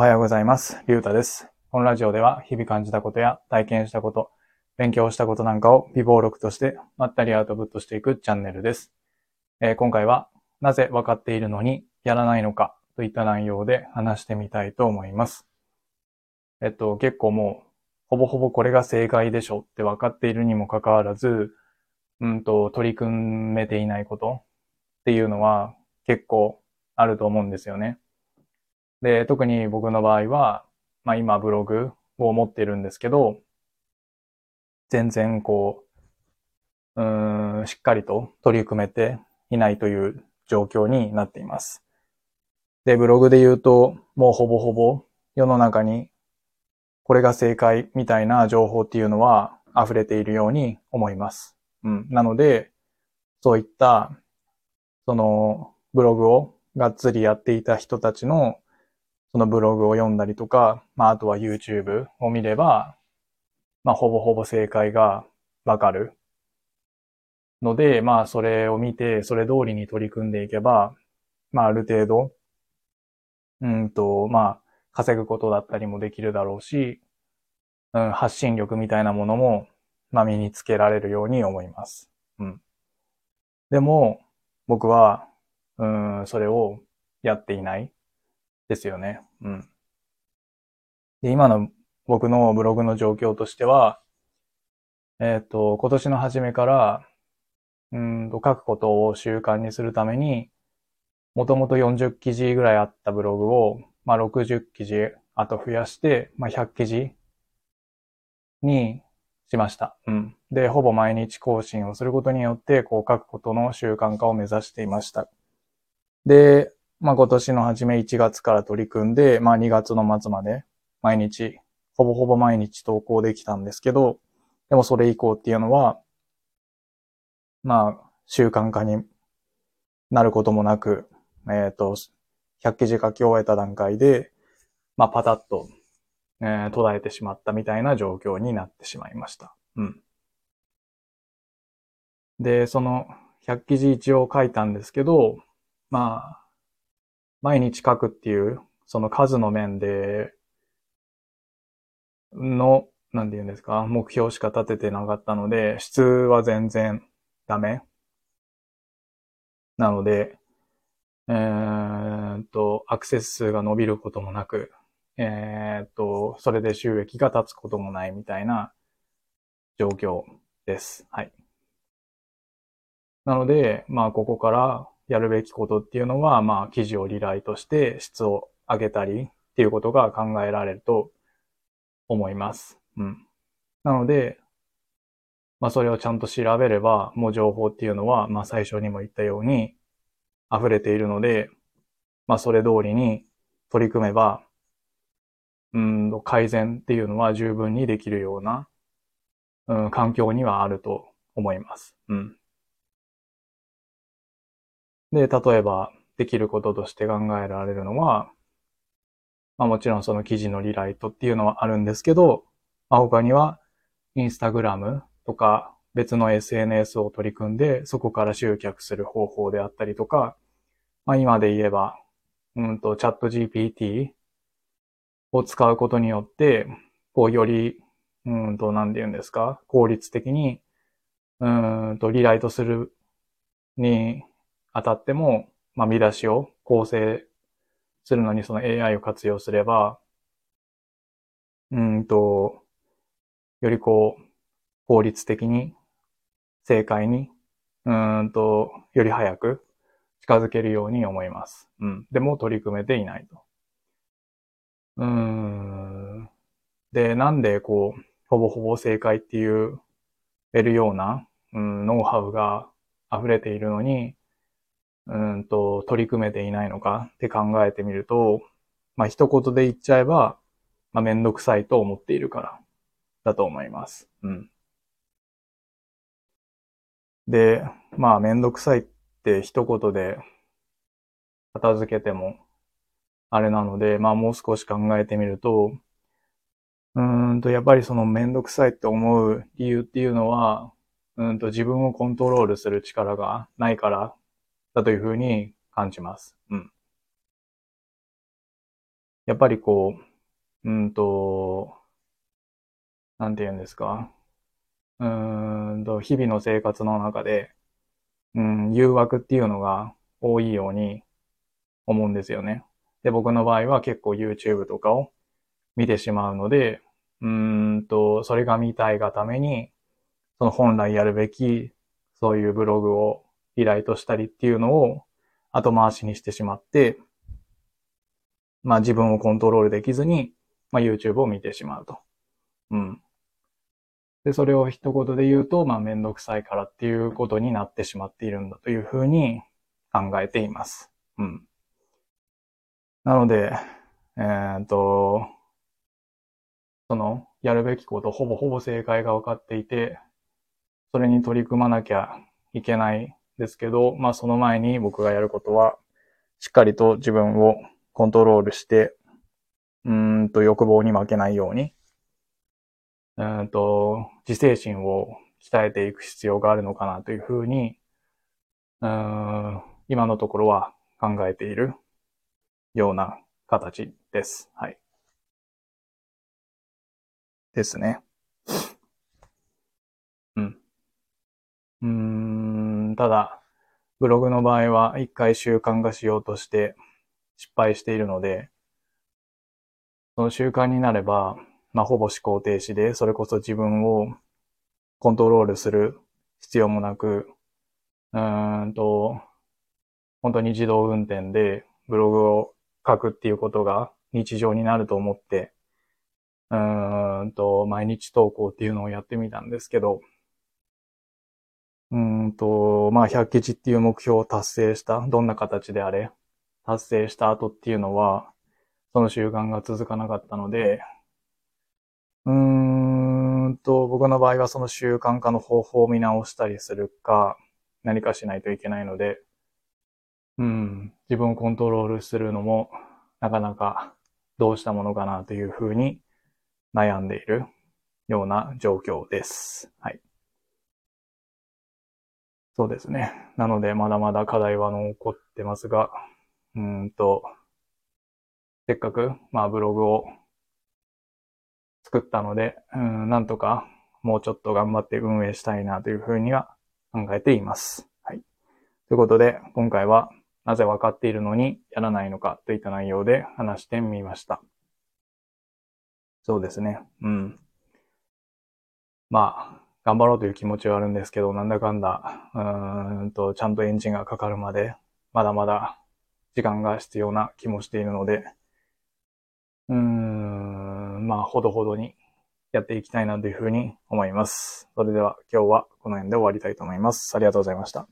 おはようございます。りゅうたです。このラジオでは日々感じたことや体験したこと、勉強したことなんかを微暴録としてまったりアウトプットしていくチャンネルです。えー今回はなぜ分かっているのにやらないのかといった内容で話してみたいと思います。えっと、結構もうほぼほぼこれが正解でしょって分かっているにもかかわらず、うんと、取り組めていないことっていうのは結構あると思うんですよね。で、特に僕の場合は、まあ今ブログを持ってるんですけど、全然こう、うん、しっかりと取り組めていないという状況になっています。で、ブログで言うと、もうほぼほぼ世の中にこれが正解みたいな情報っていうのは溢れているように思います。うん。なので、そういった、その、ブログをがっつりやっていた人たちの、そのブログを読んだりとか、まあ、あとは YouTube を見れば、まあ、ほぼほぼ正解がわかる。ので、まあ、それを見て、それ通りに取り組んでいけば、まあ、ある程度、うんと、まあ、稼ぐことだったりもできるだろうし、うん、発信力みたいなものも、まあ、身につけられるように思います。うん。でも、僕は、うん、それをやっていないですよね。うん。で、今の僕のブログの状況としては、えっと、今年の初めから、うんと、書くことを習慣にするために、もともと40記事ぐらいあったブログを、まあ、60記事、あと増やして、まあ、100記事にしました。うん。で、ほぼ毎日更新をすることによって、こう書くことの習慣化を目指していました。で、まあ、今年の初め1月から取り組んで、まあ、2月の末まで毎日、ほぼほぼ毎日投稿できたんですけど、でもそれ以降っていうのは、まあ、習慣化になることもなく、えっ、と、100記事書き終えた段階で、まあ、パタッと、えー途絶えてしまったみたいな状況になってしまいました。うん。で、その100記事一応書いたんですけど、まあ、毎日書くっていう、その数の面で、の、なんて言うんですか、目標しか立ててなかったので、質は全然ダメ。なので、えーと、アクセス数が伸びることもなく、えーと、それで収益が立つこともないみたいな状況です。はい。なので、まあ、ここからやるべきことっていうのは、まあ、記事をリライトして質を上げたりっていうことが考えられると思います。うん。なので、まあ、それをちゃんと調べれば、もう情報っていうのは、まあ、最初にも言ったように溢れているので、まあ、それ通りに取り組めば、うんと、改善っていうのは十分にできるような、うん、環境にはあると思います。うん。で、例えば、できることとして考えられるのは、まあもちろんその記事のリライトっていうのはあるんですけど、まあ他には、インスタグラムとか別の SNS を取り組んで、そこから集客する方法であったりとか、まあ今で言えば、うんと、チャット GPT を使うことによって、こうより、うんと、なんて言うんですか、効率的に、うんと、リライトするにあたっても、まあ、見出しを構成するのにその AI を活用すれば、うんと、よりこう、効率的に、正解に、うんと、より早く近づけるように思います。うん。でも取り組めていないと。うん。で、なんでこう、ほぼほぼ正解っていう、得るような、うん、ノウハウが溢れているのに、うんと、取り組めていないのかって考えてみると、まあ、一言で言っちゃえば、まあ、めんどくさいと思っているから、だと思います。うん。で、まあ、めんどくさいって一言で片付けても、あれなので、まあ、もう少し考えてみると、うんと、やっぱりそのめんどくさいって思う理由っていうのは、うんと自分をコントロールする力がないからだというふうに感じます。うん。やっぱりこう、うんと、なんて言うんですか？うんと、日々の生活の中で、うん、誘惑っていうのが多いように思うんですよね。で、僕の場合は結構 YouTube とかを見てしまうので、うんと、それが見たいがために、その本来やるべき、そういうブログを依頼としたりっていうのを後回しにしてしまって、まあ自分をコントロールできずに、まあ YouTube を見てしまうと。うん。で、それを一言で言うと、まあめんどくさいからっていうことになってしまっているんだというふうに考えています。うん。なので、えー、っと、その、やるべきこと、ほぼほぼ正解が分かっていて、それに取り組まなきゃいけないですけど、まあその前に僕がやることは、しっかりと自分をコントロールして、うんと欲望に負けないように、うんと、自制心を鍛えていく必要があるのかなというふうに、うん、今のところは考えているような形です。はい。ですね。うん。うん、ただ、ブログの場合は一回習慣化しようとして失敗しているので、その習慣になれば、まあ、ほぼ思考停止で、それこそ自分をコントロールする必要もなく、うーんと、本当に自動運転でブログを書くっていうことが日常になると思って、うーんと、毎日投稿っていうのをやってみたんですけど、うんと、まあ、100記事っていう目標を達成した、どんな形であれ、達成した後っていうのは、その習慣が続かなかったので、うーんと、僕の場合はその習慣化の方法を見直したりするか、何かしないといけないので、うん、自分をコントロールするのも、なかなかどうしたものかなというふうに悩んでいるような状況です。はい。そうですね。なので、まだまだ課題は残ってますが、うんと、せっかく、まあ、ブログを作ったので、うん、なんとかもうちょっと頑張って運営したいなというふうには考えています。はい。ということで、今回はなぜ分かっているのにやらないのかといった内容で話してみました。そうですね。うん。まあ、頑張ろうという気持ちはあるんですけど、なんだかんだ、うーんと、ちゃんとエンジンがかかるまで、まだまだ時間が必要な気もしているので、うーん、まあ、ほどほどにやっていきたいなというふうに思います。それでは今日はこの辺で終わりたいと思います。ありがとうございました。